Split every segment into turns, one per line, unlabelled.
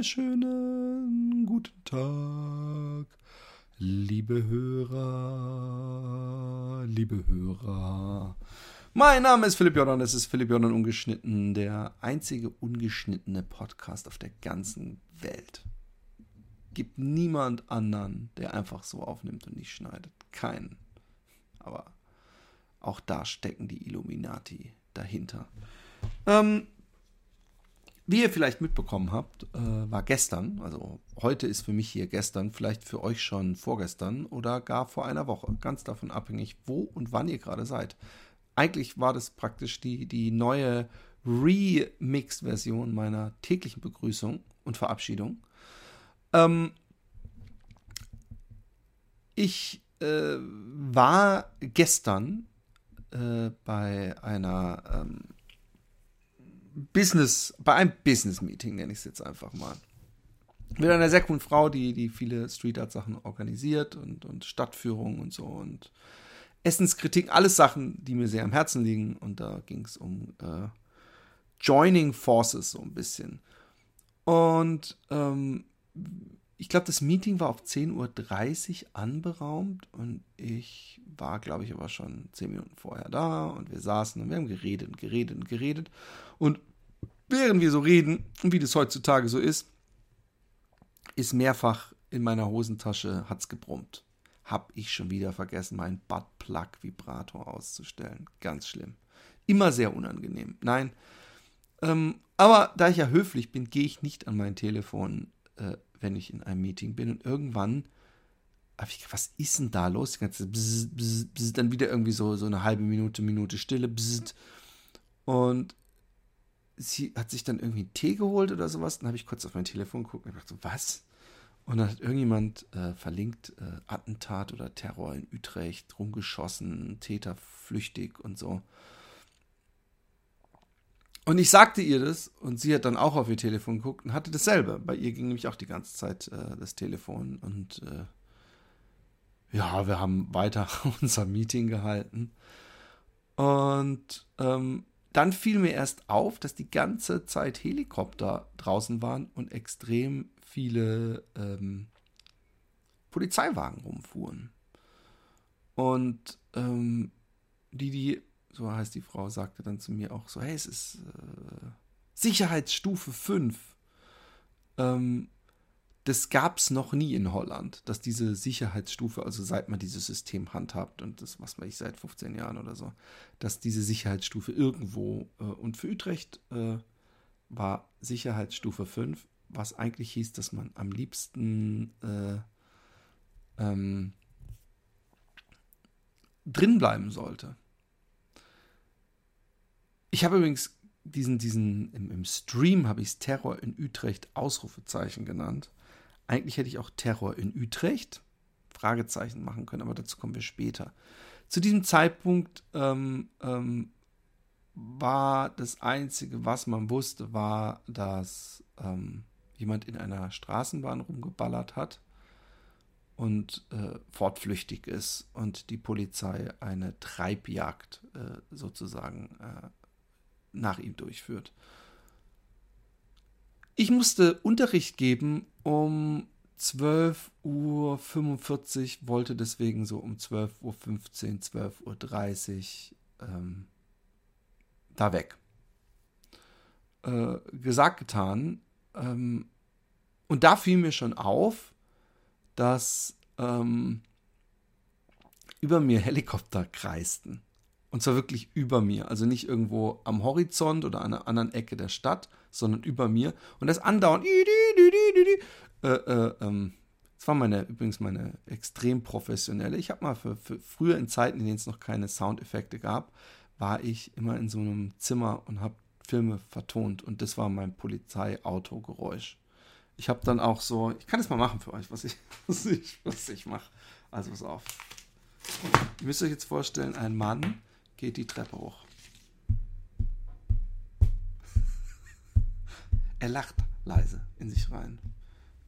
wunderschönen guten Tag, liebe Hörer, liebe Hörer. Mein Name ist Philipp Jordan, es ist Philipp Jordan Ungeschnitten, der einzige ungeschnittene Podcast auf der ganzen Welt. Gibt niemand anderen, der einfach so aufnimmt und nicht schneidet. Keinen. Aber auch da stecken die Illuminati dahinter. Ähm, wie ihr vielleicht mitbekommen habt, äh, war gestern, also heute ist für mich hier gestern, vielleicht für euch schon vorgestern oder gar vor einer Woche, ganz davon abhängig, wo und wann ihr gerade seid. Eigentlich war das praktisch die, die neue Remix-Version meiner täglichen Begrüßung und Verabschiedung. Ähm, ich äh, war gestern äh, bei einer ähm, Business, bei einem Business-Meeting, nenne ich es jetzt einfach mal. Mit einer sehr coolen Frau, die, die viele Street Art Sachen organisiert und, und Stadtführungen und so und Essenskritik, alles Sachen, die mir sehr am Herzen liegen. Und da ging es um äh, Joining Forces so ein bisschen. Und ähm, ich glaube, das Meeting war auf 10.30 Uhr anberaumt und ich war, glaube ich, aber schon 10 Minuten vorher da und wir saßen und wir haben geredet und geredet und geredet. Und während wir so reden, und wie das heutzutage so ist, ist mehrfach in meiner Hosentasche hat's gebrummt. Hab ich schon wieder vergessen, meinen Buttplug-Vibrator auszustellen. Ganz schlimm. Immer sehr unangenehm. Nein. Ähm, aber da ich ja höflich bin, gehe ich nicht an mein Telefon, äh, wenn ich in einem Meeting bin. Und irgendwann habe ich was ist denn da los? Die ganze bzz, bzz, bzz, dann wieder irgendwie so, so eine halbe Minute, Minute Stille. Und sie hat sich dann irgendwie einen Tee geholt oder sowas. Dann habe ich kurz auf mein Telefon geguckt und dachte, was? Und dann hat irgendjemand äh, verlinkt, äh, Attentat oder Terror in Utrecht, rumgeschossen, Täter flüchtig und so. Und ich sagte ihr das und sie hat dann auch auf ihr Telefon geguckt und hatte dasselbe. Bei ihr ging nämlich auch die ganze Zeit äh, das Telefon und äh, ja, wir haben weiter unser Meeting gehalten. Und ähm, dann fiel mir erst auf, dass die ganze Zeit Helikopter draußen waren und extrem viele ähm, Polizeiwagen rumfuhren. Und ähm, die, die, so heißt die Frau, sagte dann zu mir auch so, hey, es ist äh, Sicherheitsstufe 5. Ähm, das gab es noch nie in Holland, dass diese Sicherheitsstufe, also seit man dieses System handhabt, und das was weiß ich seit 15 Jahren oder so, dass diese Sicherheitsstufe irgendwo, äh, und für Utrecht äh, war Sicherheitsstufe 5, was eigentlich hieß, dass man am liebsten äh, ähm, drin bleiben sollte. Ich habe übrigens diesen, diesen, im, im Stream habe ich es Terror in Utrecht Ausrufezeichen genannt. Eigentlich hätte ich auch Terror in Utrecht Fragezeichen machen können, aber dazu kommen wir später. Zu diesem Zeitpunkt ähm, ähm, war das Einzige, was man wusste, war, dass ähm, jemand in einer Straßenbahn rumgeballert hat und äh, fortflüchtig ist und die Polizei eine Treibjagd äh, sozusagen äh, nach ihm durchführt. Ich musste Unterricht geben um 12.45 Uhr, wollte deswegen so um 12.15 Uhr, 12.30 Uhr ähm, da weg. Äh, gesagt, getan. Ähm, und da fiel mir schon auf, dass ähm, über mir Helikopter kreisten. Und zwar wirklich über mir. Also nicht irgendwo am Horizont oder an einer anderen Ecke der Stadt, sondern über mir. Und das andauernd. Äh, äh, ähm, das war meine, übrigens meine extrem professionelle. Ich habe mal für, für, früher in Zeiten, in denen es noch keine Soundeffekte gab, war ich immer in so einem Zimmer und habe Filme vertont. Und das war mein Polizeiautogeräusch. Ich habe dann auch so, ich kann es mal machen für euch, was ich, was ich, was ich mache. Also pass auf. Ihr müsst euch jetzt vorstellen, ein Mann geht die Treppe hoch. Er lacht leise in sich rein.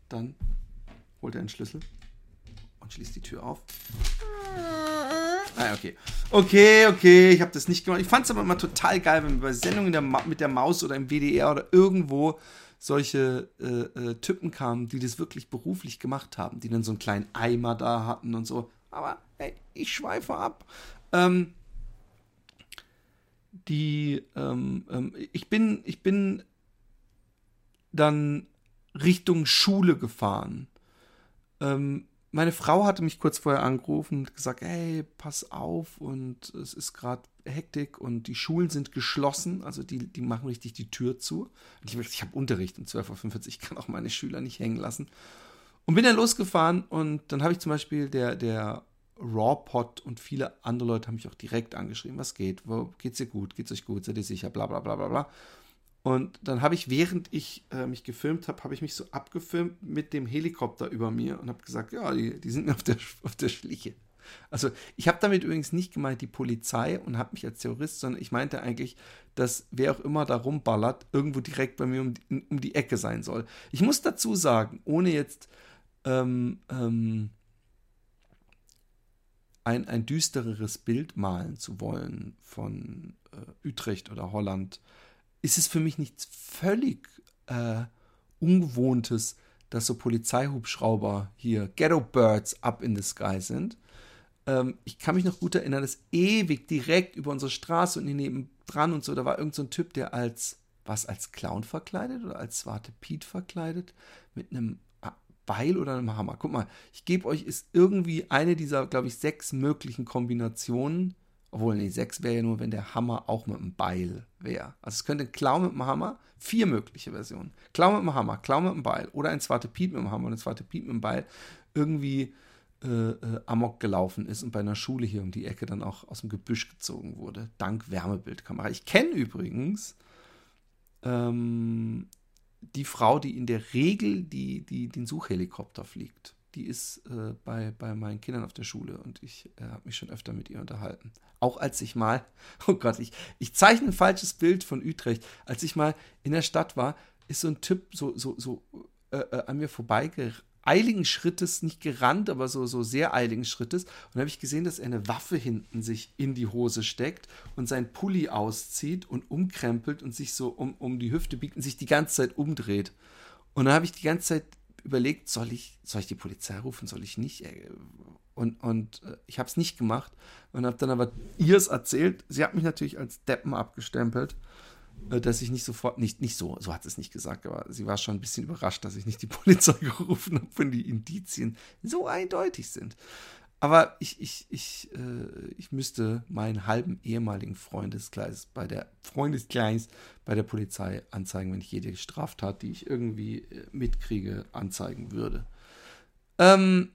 Dann holt er einen Schlüssel und schließt die Tür auf. Ah, okay. Okay, okay, ich habe das nicht gemacht. Ich fand es aber immer total geil, wenn wir bei Sendungen der mit der Maus oder im WDR oder irgendwo solche äh, äh, Typen kamen, die das wirklich beruflich gemacht haben, die dann so einen kleinen Eimer da hatten und so. Aber hey, ich schweife ab. Ähm, die, ähm, ähm, ich bin, ich bin dann Richtung Schule gefahren. Ähm, meine Frau hatte mich kurz vorher angerufen und gesagt, hey, pass auf und es ist gerade Hektik und die Schulen sind geschlossen, also die, die machen richtig die Tür zu. Und ich, ich habe Unterricht um 12.45 Uhr, ich kann auch meine Schüler nicht hängen lassen. Und bin dann losgefahren und dann habe ich zum Beispiel der, der Rawpod und viele andere Leute haben mich auch direkt angeschrieben, was geht, wo geht's dir gut, geht's euch gut, seid ihr sicher, bla bla bla bla bla. Und dann habe ich, während ich äh, mich gefilmt habe, habe ich mich so abgefilmt mit dem Helikopter über mir und habe gesagt, ja, die, die sind auf der, auf der Schliche. Also ich habe damit übrigens nicht gemeint die Polizei und habe mich als Terrorist, sondern ich meinte eigentlich, dass wer auch immer da rumballert, irgendwo direkt bei mir um die, um die Ecke sein soll. Ich muss dazu sagen, ohne jetzt ähm, ähm, ein, ein düstereres Bild malen zu wollen von äh, Utrecht oder Holland, ist es für mich nichts völlig äh, Ungewohntes, dass so Polizeihubschrauber hier Ghetto Birds up in the sky sind. Ähm, ich kann mich noch gut erinnern, dass ewig direkt über unsere Straße und nebendran und so, da war irgend so ein Typ, der als, was, als Clown verkleidet oder als Swarte Pete verkleidet, mit einem Beil oder einem Hammer. Guck mal, ich gebe euch, ist irgendwie eine dieser, glaube ich, sechs möglichen Kombinationen obwohl, nee, 6 wäre ja nur, wenn der Hammer auch mit einem Beil wäre. Also es könnte ein Klau mit einem Hammer, vier mögliche Versionen. Klau mit einem Hammer, Klau mit einem Beil oder ein Zwarte Piet mit einem Hammer und ein Zwarte Piet mit einem Beil irgendwie äh, äh, amok gelaufen ist und bei einer Schule hier um die Ecke dann auch aus dem Gebüsch gezogen wurde. Dank Wärmebildkamera. Ich kenne übrigens ähm, die Frau, die in der Regel die, die, den Suchhelikopter fliegt die ist äh, bei, bei meinen Kindern auf der Schule und ich äh, habe mich schon öfter mit ihr unterhalten. Auch als ich mal, oh Gott, ich, ich zeichne ein falsches Bild von Utrecht. Als ich mal in der Stadt war, ist so ein Typ so, so, so äh, äh an mir vorbeigerannt eiligen Schrittes, nicht gerannt, aber so, so sehr eiligen Schrittes. Und dann habe ich gesehen, dass er eine Waffe hinten sich in die Hose steckt und sein Pulli auszieht und umkrempelt und sich so um, um die Hüfte biegt und sich die ganze Zeit umdreht. Und dann habe ich die ganze Zeit überlegt, soll ich, soll ich die Polizei rufen, soll ich nicht? Äh, und, und äh, ich habe es nicht gemacht und habe dann aber ihr es erzählt. Sie hat mich natürlich als Deppen abgestempelt, äh, dass ich nicht sofort, nicht, nicht so, so hat sie es nicht gesagt, aber sie war schon ein bisschen überrascht, dass ich nicht die Polizei gerufen habe, wenn die Indizien so eindeutig sind. Aber ich, ich, ich, äh, ich müsste meinen halben ehemaligen Freundeskreis bei der Freundeskreis bei der Polizei anzeigen, wenn ich jede Straftat, die ich irgendwie äh, mitkriege, anzeigen würde. Ähm,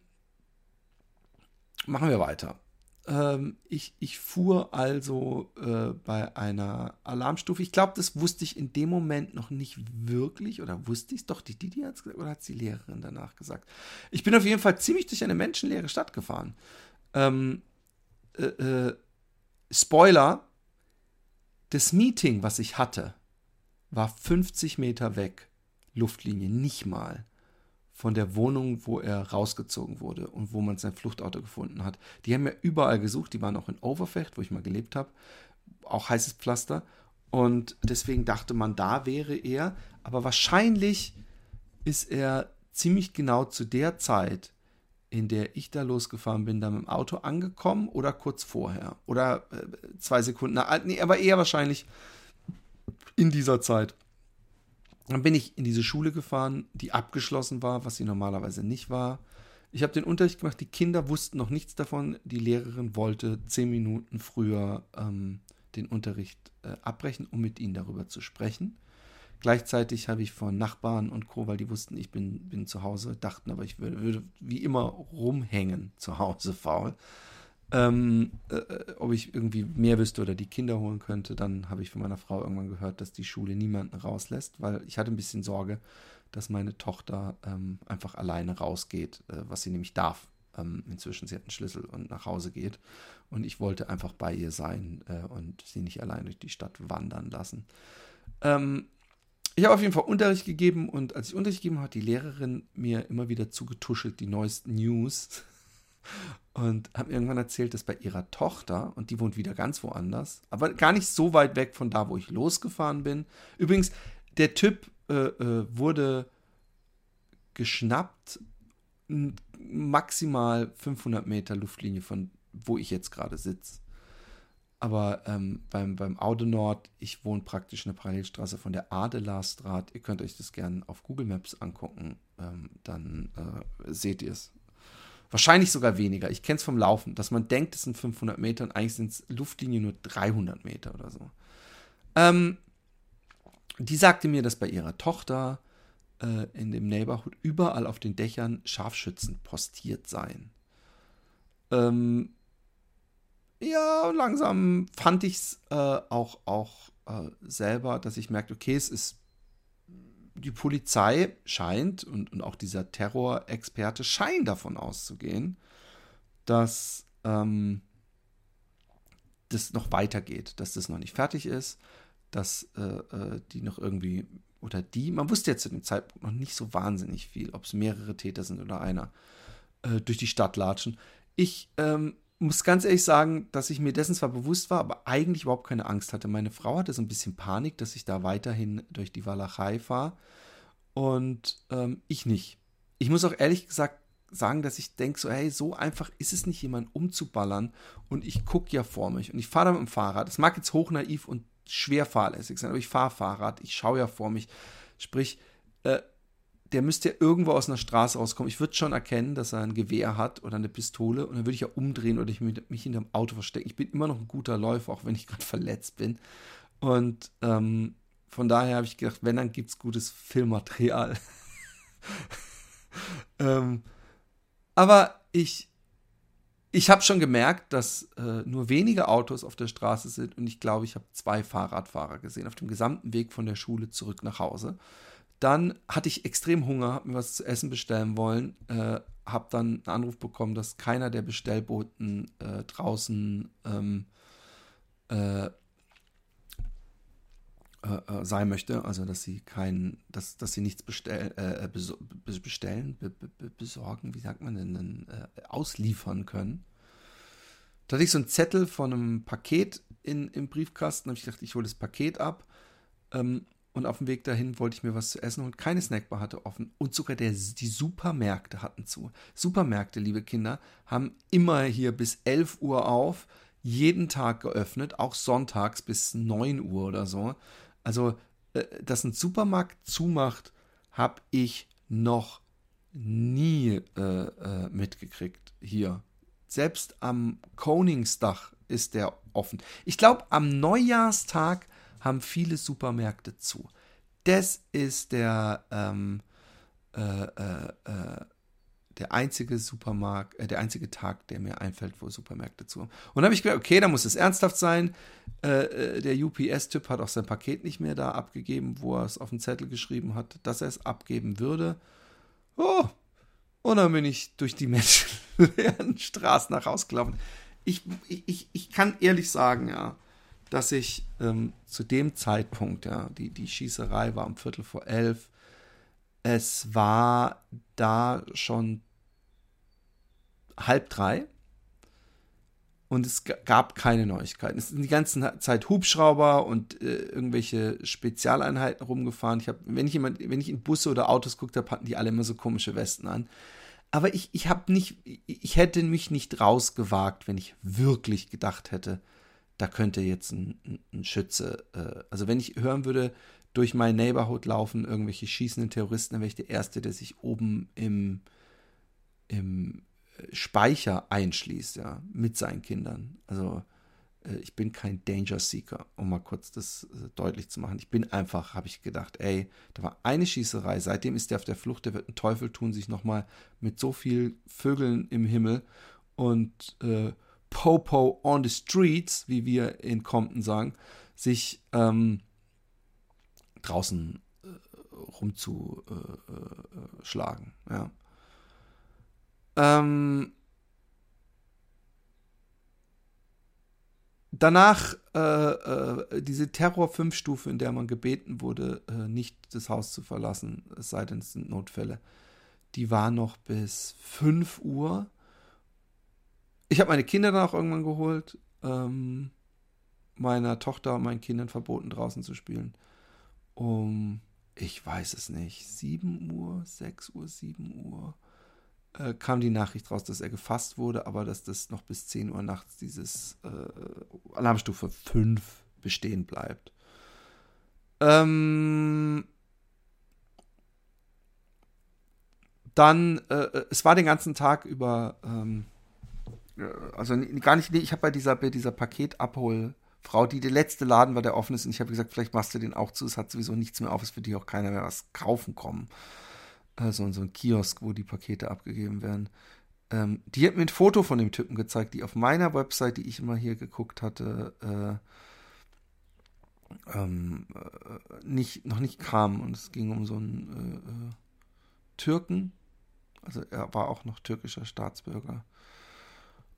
machen wir weiter. Ähm, ich, ich fuhr also äh, bei einer Alarmstufe. Ich glaube, das wusste ich in dem Moment noch nicht wirklich. Oder wusste ich es? Doch, die Didi hat es gesagt. Oder hat es die Lehrerin danach gesagt? Ich bin auf jeden Fall ziemlich durch eine menschenleere Stadt gefahren. Ähm, äh, äh, Spoiler: Das Meeting, was ich hatte, war 50 Meter weg. Luftlinie, nicht mal von der Wohnung, wo er rausgezogen wurde und wo man sein Fluchtauto gefunden hat. Die haben ja überall gesucht, die waren auch in Overfecht, wo ich mal gelebt habe, auch heißes Pflaster. Und deswegen dachte man, da wäre er. Aber wahrscheinlich ist er ziemlich genau zu der Zeit, in der ich da losgefahren bin, da mit dem Auto angekommen oder kurz vorher. Oder äh, zwei Sekunden. Nee, aber eher wahrscheinlich in dieser Zeit. Dann bin ich in diese Schule gefahren, die abgeschlossen war, was sie normalerweise nicht war. Ich habe den Unterricht gemacht, die Kinder wussten noch nichts davon. Die Lehrerin wollte zehn Minuten früher ähm, den Unterricht äh, abbrechen, um mit ihnen darüber zu sprechen. Gleichzeitig habe ich von Nachbarn und Co., weil die wussten, ich bin, bin zu Hause, dachten aber, ich würde, würde wie immer rumhängen zu Hause faul ähm, äh, ob ich irgendwie mehr wüsste oder die Kinder holen könnte. Dann habe ich von meiner Frau irgendwann gehört, dass die Schule niemanden rauslässt, weil ich hatte ein bisschen Sorge, dass meine Tochter ähm, einfach alleine rausgeht, äh, was sie nämlich darf. Ähm, inzwischen, sie hat einen Schlüssel und nach Hause geht. Und ich wollte einfach bei ihr sein äh, und sie nicht allein durch die Stadt wandern lassen. Ähm, ich habe auf jeden Fall Unterricht gegeben und als ich Unterricht gegeben habe, hat die Lehrerin mir immer wieder zugetuschelt die neuesten News und mir irgendwann erzählt, dass bei ihrer Tochter, und die wohnt wieder ganz woanders, aber gar nicht so weit weg von da, wo ich losgefahren bin. Übrigens, der Typ äh, äh, wurde geschnappt, maximal 500 Meter Luftlinie von wo ich jetzt gerade sitze. Aber ähm, beim, beim Aude Nord, ich wohne praktisch in der Parallelstraße von der Adelarstraat. Ihr könnt euch das gerne auf Google Maps angucken. Ähm, dann äh, seht ihr es. Wahrscheinlich sogar weniger. Ich kenne es vom Laufen, dass man denkt, es sind 500 Meter und eigentlich sind es Luftlinie nur 300 Meter oder so. Ähm, die sagte mir, dass bei ihrer Tochter äh, in dem Neighborhood überall auf den Dächern Scharfschützen postiert seien. Ähm, ja, langsam fand ich es äh, auch, auch äh, selber, dass ich merkte, okay, es ist die Polizei scheint und, und auch dieser Terrorexperte scheinen davon auszugehen, dass ähm, das noch weitergeht, dass das noch nicht fertig ist, dass äh, äh die noch irgendwie oder die, man wusste jetzt zu dem Zeitpunkt noch nicht so wahnsinnig viel, ob es mehrere Täter sind oder einer, äh, durch die Stadt latschen. Ich ähm, muss ganz ehrlich sagen, dass ich mir dessen zwar bewusst war, aber eigentlich überhaupt keine Angst hatte. Meine Frau hatte so ein bisschen Panik, dass ich da weiterhin durch die Walachei fahre und ähm, ich nicht. Ich muss auch ehrlich gesagt sagen, dass ich denke, so, hey, so einfach ist es nicht, jemanden umzuballern und ich gucke ja vor mich und ich fahre da mit dem Fahrrad. Das mag jetzt hochnaiv und schwer fahrlässig sein, aber ich fahre Fahrrad, ich schaue ja vor mich. Sprich, äh, der müsste ja irgendwo aus einer Straße rauskommen. Ich würde schon erkennen, dass er ein Gewehr hat oder eine Pistole und dann würde ich ja umdrehen oder ich mich hinter dem Auto verstecken. Ich bin immer noch ein guter Läufer, auch wenn ich gerade verletzt bin. Und ähm, von daher habe ich gedacht, wenn, dann gibt es gutes Filmmaterial. ähm, aber ich, ich habe schon gemerkt, dass äh, nur wenige Autos auf der Straße sind und ich glaube, ich habe zwei Fahrradfahrer gesehen auf dem gesamten Weg von der Schule zurück nach Hause. Dann hatte ich extrem Hunger, habe mir was zu essen bestellen wollen, äh, habe dann einen Anruf bekommen, dass keiner der Bestellboten äh, draußen ähm, äh, äh, äh sein möchte, also dass sie kein, dass, dass sie nichts bestell, äh, bestellen, be, be, besorgen, wie sagt man denn, denn ausliefern können. Da hatte ich so einen Zettel von einem Paket in, im Briefkasten, habe ich gedacht, ich hole das Paket ab. Ähm, und auf dem Weg dahin wollte ich mir was zu essen und keine Snackbar hatte offen. Und sogar der, die Supermärkte hatten zu. Supermärkte, liebe Kinder, haben immer hier bis 11 Uhr auf, jeden Tag geöffnet, auch sonntags bis 9 Uhr oder so. Also, äh, dass ein Supermarkt zumacht, habe ich noch nie äh, äh, mitgekriegt hier. Selbst am Koningsdach ist der offen. Ich glaube, am Neujahrstag haben viele Supermärkte zu. Das ist der, ähm, äh, äh, äh, der einzige Supermarkt, äh, der einzige Tag, der mir einfällt, wo Supermärkte zu haben. Und dann habe ich gedacht, okay, da muss es ernsthaft sein. Äh, äh, der UPS-Typ hat auch sein Paket nicht mehr da abgegeben, wo er es auf den Zettel geschrieben hat, dass er es abgeben würde. Oh, und dann bin ich durch die menschenleeren Straßen nach Hause gelaufen. Ich, ich, ich kann ehrlich sagen, ja, dass ich ähm, zu dem Zeitpunkt, ja, die, die Schießerei war um Viertel vor elf, es war da schon halb drei und es gab keine Neuigkeiten. Es sind die ganze Zeit Hubschrauber und äh, irgendwelche Spezialeinheiten rumgefahren. Ich habe, wenn ich jemand, wenn ich in Busse oder Autos guckt habe, hatten die alle immer so komische Westen an. Aber ich, ich habe nicht, ich hätte mich nicht rausgewagt, wenn ich wirklich gedacht hätte, da könnte jetzt ein, ein Schütze, äh, also wenn ich hören würde, durch mein Neighborhood laufen irgendwelche schießenden Terroristen, dann wäre ich der Erste, der sich oben im, im äh, Speicher einschließt, ja, mit seinen Kindern. Also äh, ich bin kein Danger Seeker, um mal kurz das äh, deutlich zu machen. Ich bin einfach, habe ich gedacht, ey, da war eine Schießerei, seitdem ist der auf der Flucht, der wird einen Teufel tun, sich nochmal mit so viel Vögeln im Himmel und äh, Popo on the streets, wie wir in Compton sagen, sich ähm, draußen äh, rumzuschlagen. Äh, ja. Ähm, danach äh, äh, diese Terror-5-Stufe, in der man gebeten wurde, äh, nicht das Haus zu verlassen, es sei denn, es sind Notfälle, die war noch bis 5 Uhr ich habe meine Kinder dann auch irgendwann geholt. Ähm, meiner Tochter und meinen Kindern verboten, draußen zu spielen. Um ich weiß es nicht, 7 Uhr, 6 Uhr, 7 Uhr, äh, kam die Nachricht raus, dass er gefasst wurde, aber dass das noch bis 10 Uhr nachts dieses äh, Alarmstufe 5 bestehen bleibt. Ähm, dann, äh, es war den ganzen Tag über, ähm, äh, also gar nicht, ich habe bei dieser, bei dieser Paketabholfrau, die der letzte Laden war, der offen ist, und ich habe gesagt, vielleicht machst du den auch zu, es hat sowieso nichts mehr auf, es wird dir auch keiner mehr was kaufen kommen. Also so ein Kiosk, wo die Pakete abgegeben werden. Ähm, die hat mir ein Foto von dem Typen gezeigt, die auf meiner Website, die ich immer hier geguckt hatte, äh, ähm, äh, nicht, noch nicht kam. Und es ging um so einen äh, äh, Türken. Also er war auch noch türkischer Staatsbürger.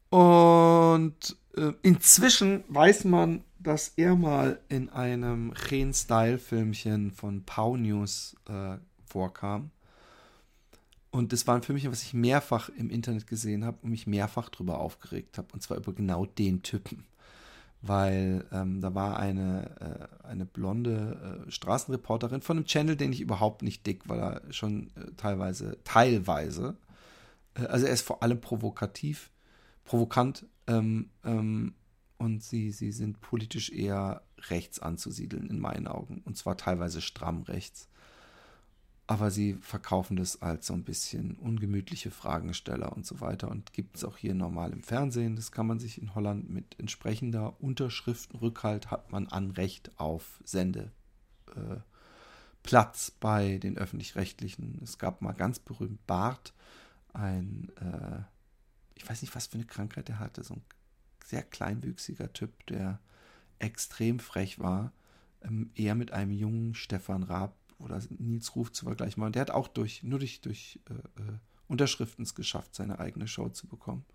Und äh, inzwischen weiß man, dass er mal in einem Chen-Style-Filmchen von Pau News äh, vorkam. Und das war ein Filmchen, was ich mehrfach im Internet gesehen habe und mich mehrfach darüber aufgeregt habe. Und zwar über genau den Typen weil ähm, da war eine, äh, eine blonde äh, Straßenreporterin von einem Channel, den ich überhaupt nicht dick, weil er schon äh, teilweise, teilweise, äh, also er ist vor allem provokativ, provokant ähm, ähm, und sie, sie sind politisch eher rechts anzusiedeln in meinen Augen und zwar teilweise stramm rechts aber sie verkaufen das als so ein bisschen ungemütliche Fragensteller und so weiter und gibt es auch hier normal im Fernsehen. Das kann man sich in Holland mit entsprechender Unterschriftenrückhalt hat man Anrecht auf Sendeplatz äh, bei den öffentlich-rechtlichen. Es gab mal ganz berühmt Bart, ein, äh, ich weiß nicht, was für eine Krankheit er hatte, so ein sehr kleinwüchsiger Typ, der extrem frech war, ähm, eher mit einem jungen Stefan Raab oder Nils Ruf zu vergleichen war. Und der hat auch durch, nur durch, durch äh, äh, Unterschriften es geschafft, seine eigene Show zu bekommen.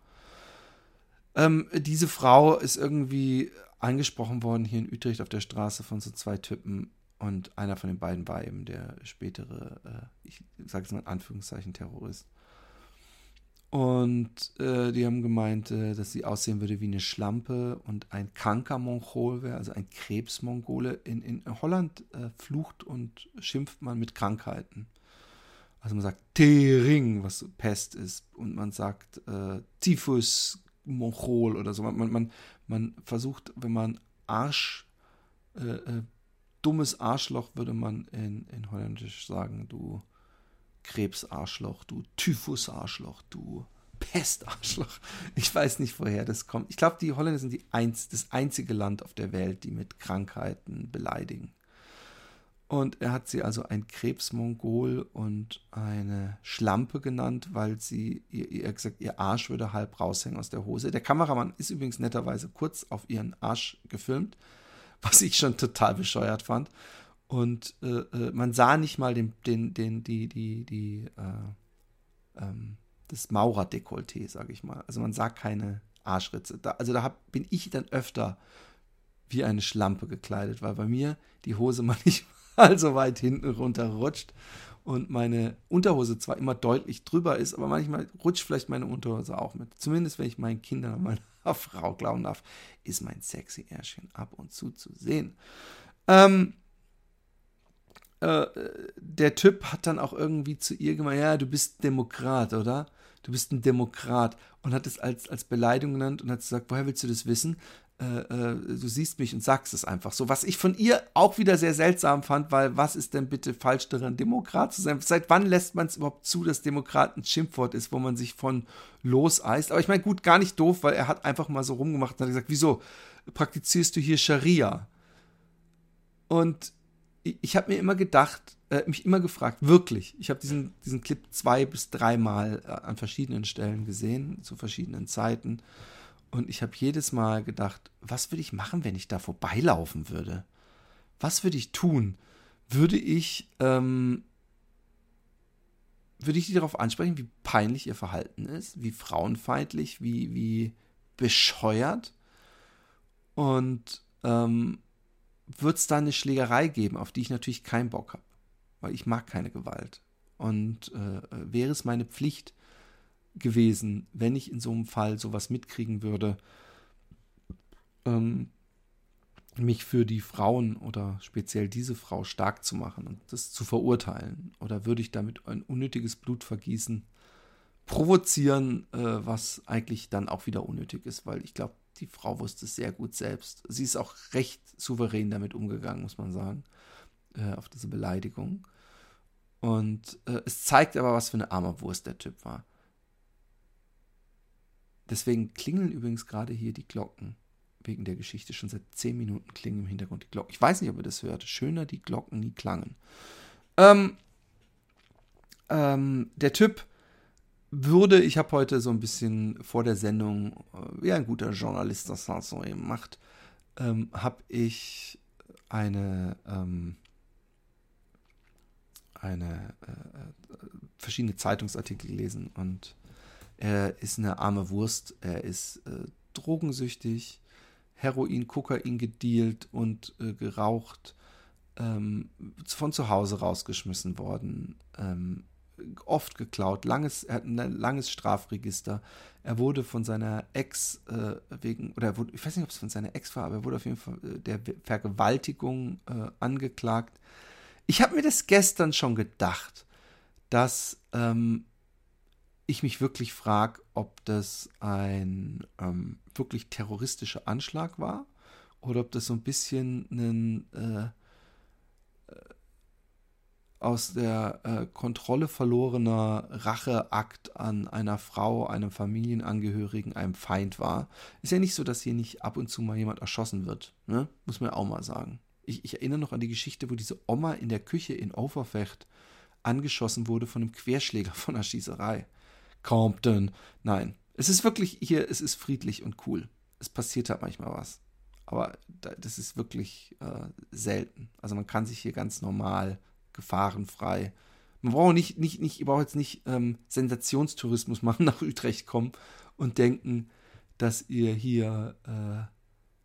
Ähm, diese Frau ist irgendwie angesprochen worden hier in Utrecht auf der Straße von so zwei Typen und einer von den beiden war eben der spätere, äh, ich sage es mal in Anführungszeichen, Terrorist. Und äh, die haben gemeint, äh, dass sie aussehen würde wie eine Schlampe und ein Kanker-Monchol wäre, also ein Krebsmongole. In, in Holland äh, flucht und schimpft man mit Krankheiten. Also man sagt Tering, was Pest ist, und man sagt äh, Typhus Monchol oder so. Man, man, man versucht, wenn man Arsch, äh, äh, dummes Arschloch, würde man in, in Holländisch sagen, du Krebsarschloch, du Typhusarschloch, du Pestarschloch. Ich weiß nicht, woher das kommt. Ich glaube, die Holländer sind die einz das einzige Land auf der Welt, die mit Krankheiten beleidigen. Und er hat sie also ein Krebsmongol und eine Schlampe genannt, weil sie, ihr, ihr gesagt, ihr Arsch würde halb raushängen aus der Hose. Der Kameramann ist übrigens netterweise kurz auf ihren Arsch gefilmt, was ich schon total bescheuert fand. Und äh, äh, man sah nicht mal den, den, den, die, die, die, äh, ähm, das Maurerdekolleté, sage ich mal. Also man sah keine Arschritze. Da, also da hab, bin ich dann öfter wie eine Schlampe gekleidet, weil bei mir die Hose manchmal so weit hinten runterrutscht und meine Unterhose zwar immer deutlich drüber ist, aber manchmal rutscht vielleicht meine Unterhose auch mit. Zumindest wenn ich meinen Kindern und meiner Frau glauben darf, ist mein sexy Ärschchen ab und zu zu sehen. Ähm, äh, der Typ hat dann auch irgendwie zu ihr gemeint, ja, du bist Demokrat, oder? Du bist ein Demokrat. Und hat es als, als Beleidigung genannt und hat gesagt, woher willst du das wissen? Äh, äh, du siehst mich und sagst es einfach so. Was ich von ihr auch wieder sehr seltsam fand, weil was ist denn bitte falsch daran, Demokrat zu sein? Seit wann lässt man es überhaupt zu, dass Demokrat ein Schimpfwort ist, wo man sich von loseist? Aber ich meine, gut, gar nicht doof, weil er hat einfach mal so rumgemacht und hat gesagt, wieso praktizierst du hier Scharia? Und ich habe mir immer gedacht, äh, mich immer gefragt, wirklich, ich habe diesen, diesen Clip zwei bis dreimal äh, an verschiedenen Stellen gesehen, zu verschiedenen Zeiten. Und ich habe jedes Mal gedacht, was würde ich machen, wenn ich da vorbeilaufen würde? Was würde ich tun? Würde ich, ähm, würde ich die darauf ansprechen, wie peinlich ihr Verhalten ist, wie frauenfeindlich, wie, wie bescheuert? Und ähm, wird es da eine Schlägerei geben, auf die ich natürlich keinen Bock habe, weil ich mag keine Gewalt. Und äh, wäre es meine Pflicht gewesen, wenn ich in so einem Fall sowas mitkriegen würde, ähm, mich für die Frauen oder speziell diese Frau stark zu machen und das zu verurteilen? Oder würde ich damit ein unnötiges Blutvergießen provozieren, äh, was eigentlich dann auch wieder unnötig ist, weil ich glaube, die Frau wusste es sehr gut selbst. Sie ist auch recht souverän damit umgegangen, muss man sagen, äh, auf diese Beleidigung. Und äh, es zeigt aber, was für eine arme Wurst der Typ war. Deswegen klingeln übrigens gerade hier die Glocken wegen der Geschichte. Schon seit zehn Minuten klingen im Hintergrund die Glocken. Ich weiß nicht, ob ihr das hört. Schöner die Glocken nie klangen. Ähm, ähm, der Typ würde, ich habe heute so ein bisschen vor der Sendung, äh, wie ein guter Journalist das so eben macht, ähm, habe ich eine, ähm, eine äh, äh, verschiedene Zeitungsartikel gelesen und er ist eine arme Wurst, er ist äh, drogensüchtig, Heroin, Kokain gedealt und äh, geraucht, ähm, von zu Hause rausgeschmissen worden, ähm, oft geklaut, langes, er hat ein langes Strafregister. Er wurde von seiner Ex äh, wegen, oder wurde, ich weiß nicht, ob es von seiner Ex war, aber er wurde auf jeden Fall äh, der Vergewaltigung äh, angeklagt. Ich habe mir das gestern schon gedacht, dass ähm, ich mich wirklich frage, ob das ein ähm, wirklich terroristischer Anschlag war oder ob das so ein bisschen ein äh, aus der äh, Kontrolle verlorener Racheakt an einer Frau, einem Familienangehörigen, einem Feind war. Ist ja nicht so, dass hier nicht ab und zu mal jemand erschossen wird, ne? muss man auch mal sagen. Ich, ich erinnere noch an die Geschichte, wo diese Oma in der Küche in Overfecht angeschossen wurde von einem Querschläger von einer Schießerei. Compton. Nein. Es ist wirklich hier, es ist friedlich und cool. Es passiert halt manchmal was. Aber das ist wirklich äh, selten. Also man kann sich hier ganz normal, gefahrenfrei. Man braucht nicht, nicht, nicht, ihr braucht jetzt nicht ähm, Sensationstourismus machen, nach Utrecht kommen und denken, dass ihr hier äh,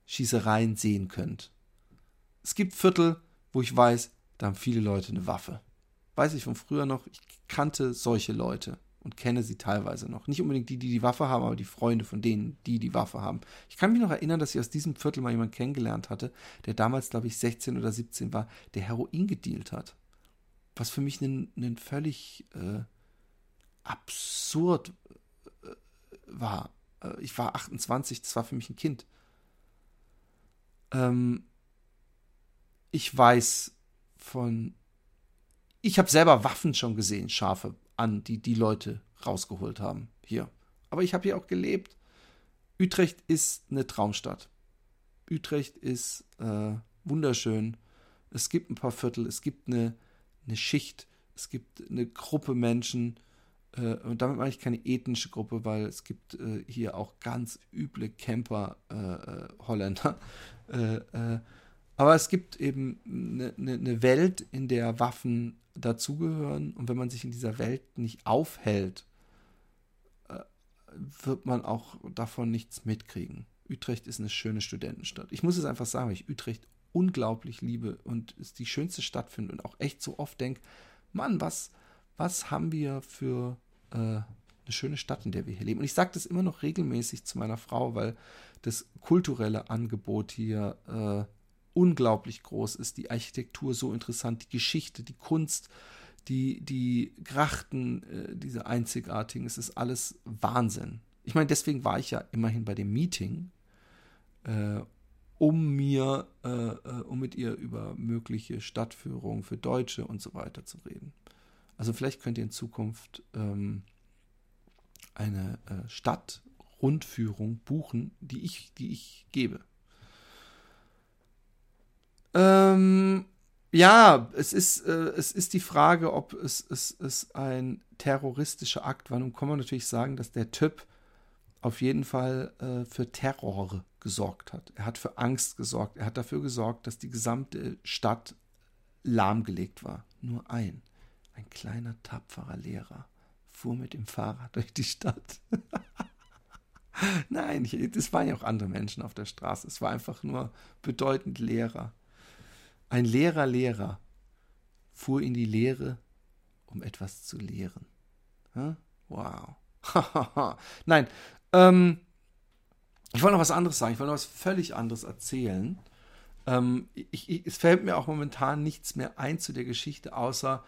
Schießereien sehen könnt. Es gibt Viertel, wo ich weiß, da haben viele Leute eine Waffe. Weiß ich von früher noch, ich kannte solche Leute und kenne sie teilweise noch. Nicht unbedingt die, die die Waffe haben, aber die Freunde von denen, die die Waffe haben. Ich kann mich noch erinnern, dass ich aus diesem Viertel mal jemanden kennengelernt hatte, der damals, glaube ich, 16 oder 17 war, der Heroin gedealt hat. Was für mich ein, völlig äh, absurd äh, war. Äh, ich war 28, das war für mich ein Kind. Ähm, ich weiß von. Ich habe selber Waffen schon gesehen, scharfe an, die die Leute rausgeholt haben hier. Aber ich habe hier auch gelebt. Utrecht ist eine Traumstadt. Utrecht ist äh, wunderschön. Es gibt ein paar Viertel, es gibt eine, eine Schicht, es gibt eine Gruppe Menschen. Äh, und damit meine ich keine ethnische Gruppe, weil es gibt äh, hier auch ganz üble Camper-Holländer. Äh, äh, äh, aber es gibt eben eine, eine ne Welt, in der Waffen dazugehören. Und wenn man sich in dieser Welt nicht aufhält, äh, wird man auch davon nichts mitkriegen. Utrecht ist eine schöne Studentenstadt. Ich muss es einfach sagen, weil ich Utrecht unglaublich liebe und es die schönste Stadt finde und auch echt so oft denke, Mann, was, was haben wir für äh, eine schöne Stadt, in der wir hier leben. Und ich sage das immer noch regelmäßig zu meiner Frau, weil das kulturelle Angebot hier äh, unglaublich groß ist, die Architektur so interessant, die Geschichte, die Kunst, die, die Grachten, äh, diese einzigartigen, es ist alles Wahnsinn. Ich meine, deswegen war ich ja immerhin bei dem Meeting, äh, um mir, äh, äh um mit ihr über mögliche Stadtführungen für Deutsche und so weiter zu reden. Also vielleicht könnt ihr in Zukunft ähm, eine äh, Stadtrundführung buchen, die ich, die ich gebe. Ähm, ja, es ist, äh, es ist die Frage, ob es, es, es ein terroristischer Akt war. Nun kann man natürlich sagen, dass der Typ auf jeden Fall äh, für Terror gesorgt hat. Er hat für Angst gesorgt. Er hat dafür gesorgt, dass die gesamte Stadt lahmgelegt war. Nur ein, ein kleiner, tapferer Lehrer fuhr mit dem Fahrrad durch die Stadt. Nein, es waren ja auch andere Menschen auf der Straße. Es war einfach nur bedeutend Lehrer. Ein leerer Lehrer fuhr in die Lehre, um etwas zu lehren. Wow. Nein, ähm, ich wollte noch was anderes sagen. Ich wollte noch was völlig anderes erzählen. Ähm, ich, ich, es fällt mir auch momentan nichts mehr ein zu der Geschichte, außer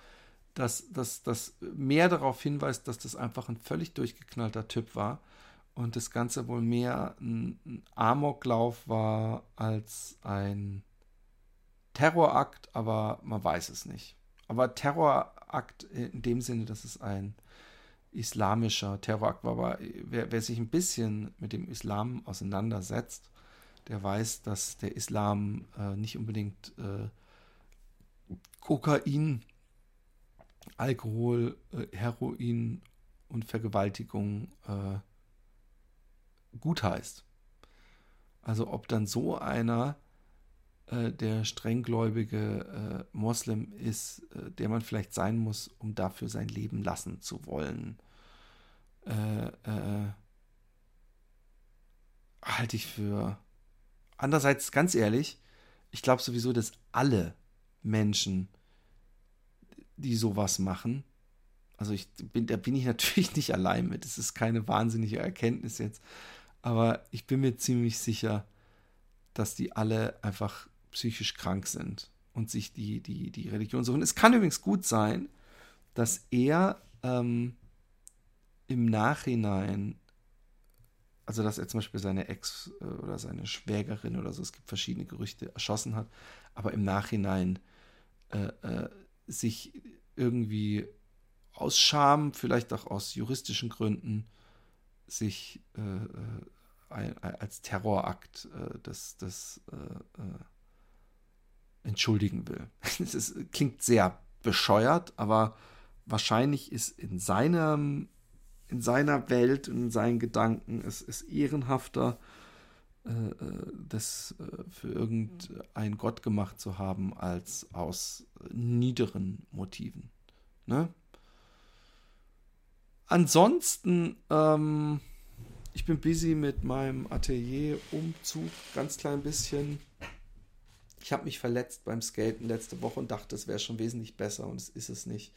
dass das mehr darauf hinweist, dass das einfach ein völlig durchgeknallter Typ war und das Ganze wohl mehr ein, ein Amoklauf war als ein Terrorakt, aber man weiß es nicht. Aber Terrorakt in dem Sinne, dass es ein islamischer Terrorakt war. Aber wer, wer sich ein bisschen mit dem Islam auseinandersetzt, der weiß, dass der Islam äh, nicht unbedingt äh, Kokain, Alkohol, äh, Heroin und Vergewaltigung äh, gut heißt. Also ob dann so einer äh, der strenggläubige äh, Moslem ist, äh, der man vielleicht sein muss, um dafür sein Leben lassen zu wollen, äh, äh, halte ich für. Andererseits, ganz ehrlich, ich glaube sowieso, dass alle Menschen, die sowas machen, also ich bin, da bin ich natürlich nicht allein mit. Es ist keine wahnsinnige Erkenntnis jetzt. Aber ich bin mir ziemlich sicher, dass die alle einfach psychisch krank sind und sich die, die, die Religion suchen. Es kann übrigens gut sein, dass er ähm, im Nachhinein, also dass er zum Beispiel seine Ex äh, oder seine Schwägerin oder so, es gibt verschiedene Gerüchte, erschossen hat, aber im Nachhinein äh, äh, sich irgendwie aus Scham, vielleicht auch aus juristischen Gründen, sich äh, äh ein, als Terrorakt äh, des, des entschuldigen will. Es klingt sehr bescheuert, aber wahrscheinlich ist in seinem in seiner Welt, in seinen Gedanken, es ist ehrenhafter, äh, äh, das äh, für irgendeinen Gott gemacht zu haben, als aus niederen Motiven. Ne? Ansonsten, ähm, ich bin busy mit meinem Atelier-Umzug, ganz klein bisschen. Ich habe mich verletzt beim Skaten letzte Woche und dachte, es wäre schon wesentlich besser und es ist es nicht.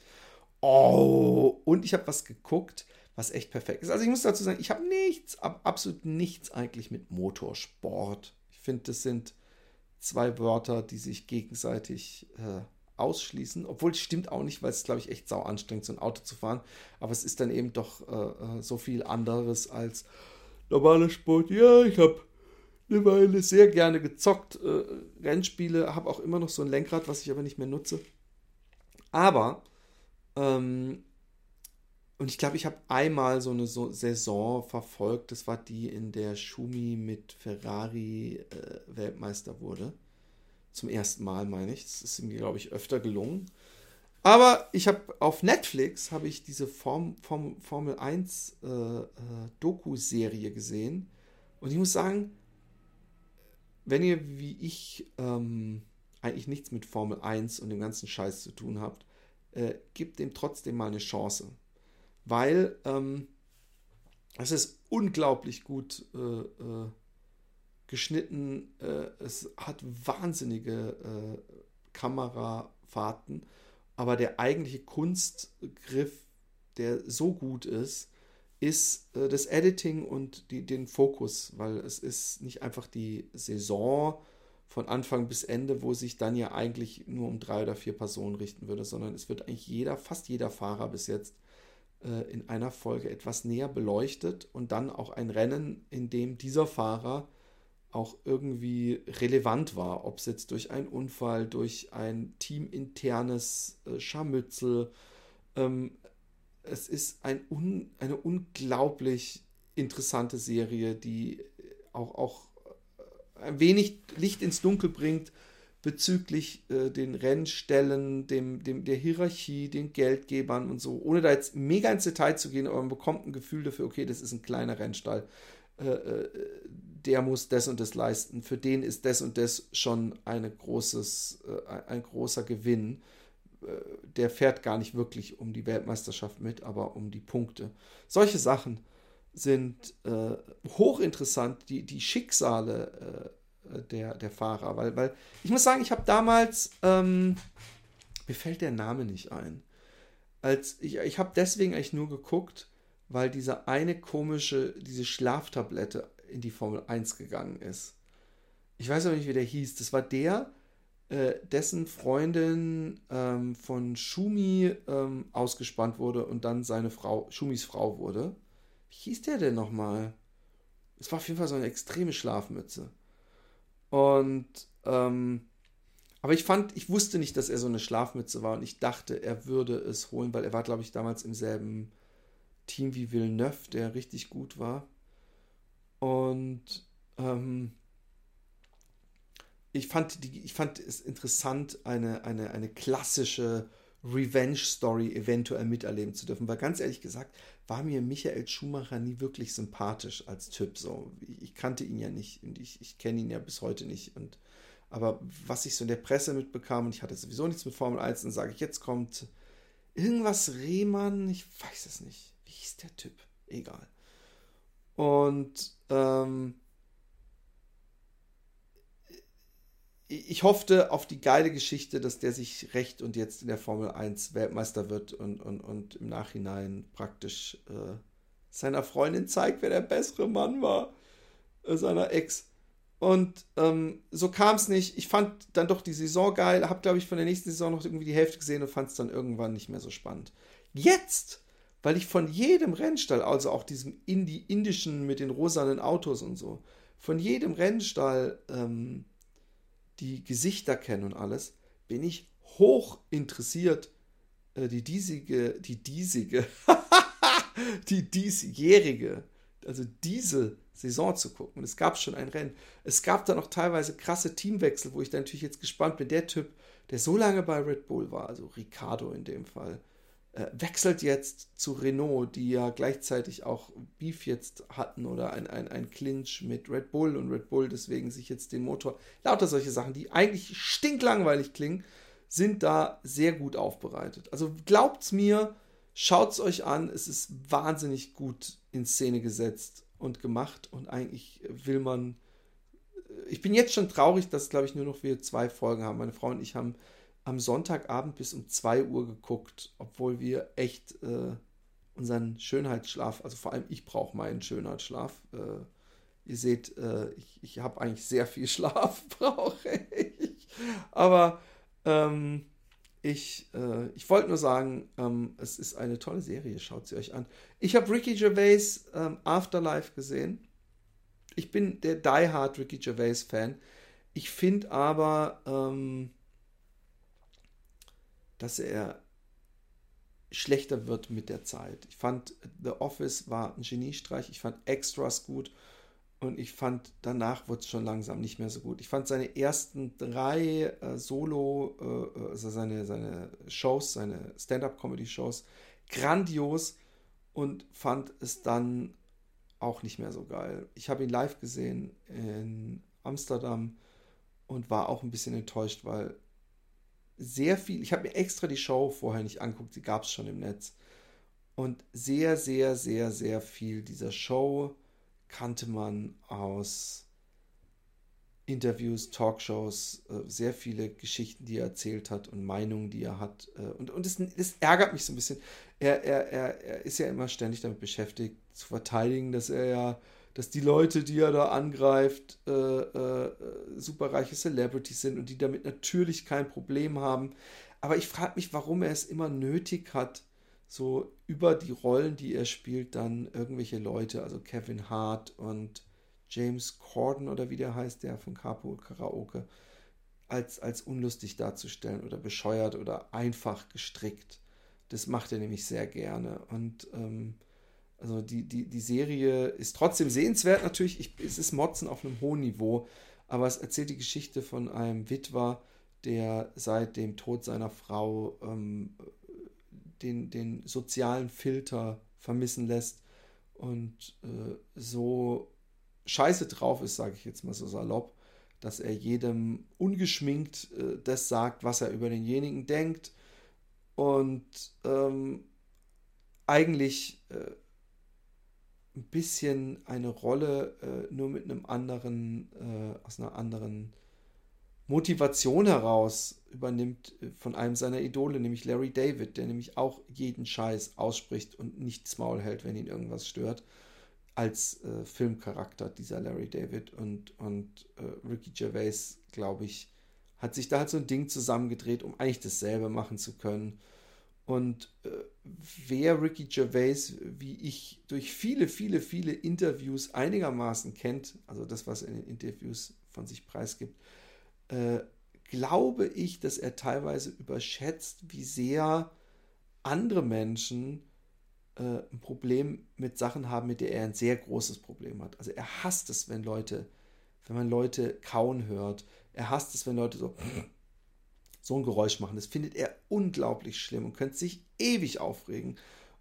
Oh, und ich habe was geguckt, was echt perfekt ist. Also ich muss dazu sagen, ich habe nichts, absolut nichts eigentlich mit Motorsport. Ich finde, das sind zwei Wörter, die sich gegenseitig äh, ausschließen. Obwohl es stimmt auch nicht, weil es, glaube ich, echt sau anstrengend, so ein Auto zu fahren. Aber es ist dann eben doch äh, äh so viel anderes als normaler Sport. Ja, ich habe eine Weile sehr gerne gezockt, äh, Rennspiele, habe auch immer noch so ein Lenkrad, was ich aber nicht mehr nutze. Aber, ähm, und ich glaube, ich habe einmal so eine so Saison verfolgt, das war die, in der Schumi mit Ferrari äh, Weltmeister wurde. Zum ersten Mal, meine ich. Das ist mir, glaube ich, öfter gelungen. Aber ich habe auf Netflix habe ich diese Form, Form, Formel 1 äh, äh, Doku-Serie gesehen. Und ich muss sagen, wenn ihr wie ich ähm, eigentlich nichts mit Formel 1 und dem ganzen Scheiß zu tun habt, äh, gebt dem trotzdem mal eine Chance. Weil ähm, es ist unglaublich gut äh, äh, geschnitten. Äh, es hat wahnsinnige äh, Kamerafahrten. Aber der eigentliche Kunstgriff, der so gut ist, ist äh, das Editing und die, den Fokus, weil es ist nicht einfach die Saison von Anfang bis Ende, wo sich dann ja eigentlich nur um drei oder vier Personen richten würde, sondern es wird eigentlich jeder, fast jeder Fahrer bis jetzt äh, in einer Folge etwas näher beleuchtet und dann auch ein Rennen, in dem dieser Fahrer auch irgendwie relevant war, ob es jetzt durch einen Unfall, durch ein teaminternes äh, Scharmützel, ähm, es ist ein un, eine unglaublich interessante Serie, die auch, auch äh, ein wenig Licht ins Dunkel bringt bezüglich äh, den Rennstellen, dem, dem, der Hierarchie, den Geldgebern und so, ohne da jetzt mega ins Detail zu gehen, aber man bekommt ein Gefühl dafür, okay, das ist ein kleiner Rennstall, äh, äh der muss das und das leisten, für den ist das und das schon eine großes, ein großer Gewinn der fährt gar nicht wirklich um die Weltmeisterschaft mit, aber um die Punkte. Solche Sachen sind äh, hochinteressant, die, die Schicksale äh, der, der Fahrer, weil, weil ich muss sagen, ich habe damals, ähm, mir fällt der Name nicht ein, als ich, ich habe deswegen eigentlich nur geguckt, weil diese eine komische, diese Schlaftablette in die Formel 1 gegangen ist. Ich weiß aber nicht, wie der hieß. Das war der, äh, dessen Freundin ähm, von Schumi ähm, ausgespannt wurde und dann seine Frau, Schumis Frau wurde. Wie hieß der denn nochmal? Es war auf jeden Fall so eine extreme Schlafmütze. Und, ähm, aber ich fand, ich wusste nicht, dass er so eine Schlafmütze war und ich dachte, er würde es holen, weil er war, glaube ich, damals im selben Team wie Villeneuve, der richtig gut war. Und ähm, ich, fand die, ich fand es interessant, eine, eine, eine klassische Revenge-Story eventuell miterleben zu dürfen. Weil ganz ehrlich gesagt, war mir Michael Schumacher nie wirklich sympathisch als Typ. So, ich kannte ihn ja nicht und ich, ich kenne ihn ja bis heute nicht. Und aber was ich so in der Presse mitbekam, und ich hatte sowieso nichts mit Formel 1, dann sage ich, jetzt kommt irgendwas Rehmann, ich weiß es nicht. Wie hieß der Typ? Egal. Und ähm, ich hoffte auf die geile Geschichte, dass der sich recht und jetzt in der Formel 1 Weltmeister wird und, und, und im Nachhinein praktisch äh, seiner Freundin zeigt, wer der bessere Mann war, äh, seiner Ex. Und ähm, so kam es nicht. Ich fand dann doch die Saison geil, habe, glaube ich, von der nächsten Saison noch irgendwie die Hälfte gesehen und fand es dann irgendwann nicht mehr so spannend. Jetzt, weil ich von jedem Rennstall, also auch diesem Indi indischen mit den rosanen Autos und so, von jedem Rennstall ähm, die Gesichter kenne und alles, bin ich hoch interessiert, äh, die diesige, die diesige, die diesjährige, also diese Saison zu gucken. Und es gab schon ein Rennen. Es gab da noch teilweise krasse Teamwechsel, wo ich dann natürlich jetzt gespannt bin. Der Typ, der so lange bei Red Bull war, also Ricardo in dem Fall, wechselt jetzt zu Renault, die ja gleichzeitig auch Beef jetzt hatten oder ein, ein, ein Clinch mit Red Bull und Red Bull deswegen sich jetzt den Motor, lauter solche Sachen, die eigentlich stinklangweilig klingen, sind da sehr gut aufbereitet. Also glaubt's mir, schaut's euch an, es ist wahnsinnig gut in Szene gesetzt und gemacht und eigentlich will man ich bin jetzt schon traurig, dass, glaube ich, nur noch wir zwei Folgen haben. Meine Frau und ich haben am Sonntagabend bis um 2 Uhr geguckt, obwohl wir echt äh, unseren Schönheitsschlaf, also vor allem ich brauche meinen Schönheitsschlaf. Äh, ihr seht, äh, ich, ich habe eigentlich sehr viel Schlaf, brauche ich. Aber ähm, ich, äh, ich wollte nur sagen, ähm, es ist eine tolle Serie, schaut sie euch an. Ich habe Ricky Gervais ähm, Afterlife gesehen. Ich bin der Die Hard Ricky Gervais Fan. Ich finde aber, ähm, dass er schlechter wird mit der Zeit. Ich fand The Office war ein Geniestreich, ich fand Extras gut und ich fand danach wurde es schon langsam nicht mehr so gut. Ich fand seine ersten drei äh, Solo, äh, also seine, seine Shows, seine Stand-up-Comedy-Shows grandios und fand es dann auch nicht mehr so geil. Ich habe ihn live gesehen in Amsterdam und war auch ein bisschen enttäuscht, weil sehr viel, ich habe mir extra die Show vorher nicht anguckt, sie gab es schon im Netz. Und sehr, sehr, sehr, sehr viel dieser Show kannte man aus Interviews, Talkshows, äh, sehr viele Geschichten, die er erzählt hat und Meinungen, die er hat. Äh, und und das, das ärgert mich so ein bisschen. Er, er, er, er ist ja immer ständig damit beschäftigt, zu verteidigen, dass er ja dass die Leute, die er da angreift, äh, äh, superreiche Celebrities sind und die damit natürlich kein Problem haben. Aber ich frage mich, warum er es immer nötig hat, so über die Rollen, die er spielt, dann irgendwelche Leute, also Kevin Hart und James Corden oder wie der heißt, der von Carpool Karaoke, als, als unlustig darzustellen oder bescheuert oder einfach gestrickt. Das macht er nämlich sehr gerne. Und ähm, also die, die, die Serie ist trotzdem sehenswert natürlich. Ich, es ist Motzen auf einem hohen Niveau, aber es erzählt die Geschichte von einem Witwer, der seit dem Tod seiner Frau ähm, den, den sozialen Filter vermissen lässt und äh, so scheiße drauf ist, sage ich jetzt mal so salopp, dass er jedem ungeschminkt äh, das sagt, was er über denjenigen denkt und ähm, eigentlich äh, ein bisschen eine Rolle äh, nur mit einem anderen, äh, aus einer anderen Motivation heraus übernimmt äh, von einem seiner Idole, nämlich Larry David, der nämlich auch jeden Scheiß ausspricht und nichts Maul hält, wenn ihn irgendwas stört. als äh, Filmcharakter, dieser Larry David. Und, und äh, Ricky Gervais, glaube ich, hat sich da halt so ein Ding zusammengedreht, um eigentlich dasselbe machen zu können. Und äh, wer Ricky Gervais, wie ich, durch viele, viele, viele Interviews einigermaßen kennt, also das, was er in den Interviews von sich preisgibt, äh, glaube ich, dass er teilweise überschätzt, wie sehr andere Menschen äh, ein Problem mit Sachen haben, mit der er ein sehr großes Problem hat. Also er hasst es, wenn Leute, wenn man Leute kauen hört. Er hasst es, wenn Leute so so ein Geräusch machen. Das findet er unglaublich schlimm und könnte sich ewig aufregen.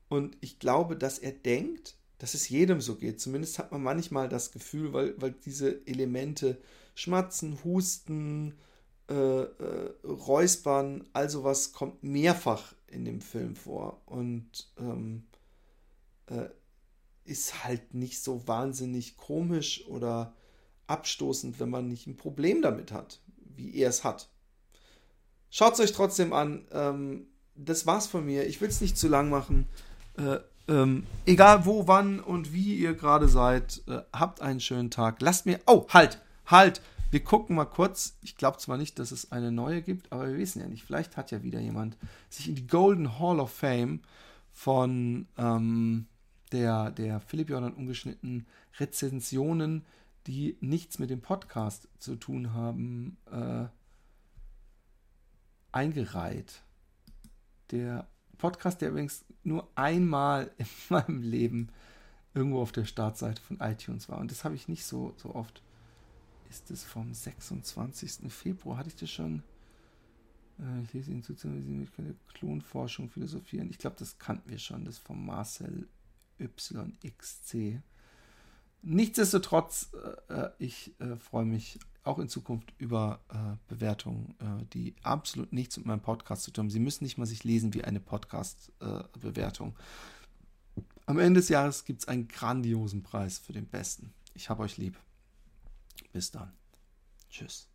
Und ich glaube, dass er denkt, dass es jedem so geht. Zumindest hat man manchmal das Gefühl, weil, weil diese Elemente Schmatzen, Husten, äh, äh, Räuspern, all sowas kommt mehrfach in dem Film vor. Und ähm, äh, ist halt nicht so wahnsinnig komisch oder abstoßend, wenn man nicht ein Problem damit hat, wie er es hat. Schaut es euch trotzdem an. Ähm, das war's von mir. Ich will es nicht zu lang machen. Äh, ähm, egal wo, wann und wie ihr gerade seid, äh, habt einen schönen Tag. Lasst mir. Oh, halt! Halt! Wir gucken mal kurz. Ich glaube zwar nicht, dass es eine neue gibt, aber wir wissen ja nicht. Vielleicht hat ja wieder jemand sich in die Golden Hall of Fame von ähm, der, der Philipp Jordan ungeschnitten Rezensionen, die nichts mit dem Podcast zu tun haben, äh, eingereiht. Der Podcast, der übrigens nur einmal in meinem Leben irgendwo auf der Startseite von iTunes war. Und das habe ich nicht so, so oft. Ist es vom 26. Februar? Hatte ich das schon? Äh, ich lese Ihnen zu, mit Klonforschung philosophieren. Ich glaube, das kannten wir schon. Das vom Marcel YXC. Nichtsdestotrotz, äh, äh, ich äh, freue mich auch in Zukunft über äh, Bewertungen, äh, die absolut nichts mit meinem Podcast zu tun haben. Sie müssen nicht mal sich lesen wie eine Podcast-Bewertung. Am Ende des Jahres gibt es einen grandiosen Preis für den Besten. Ich habe euch lieb. Bis dann. Tschüss.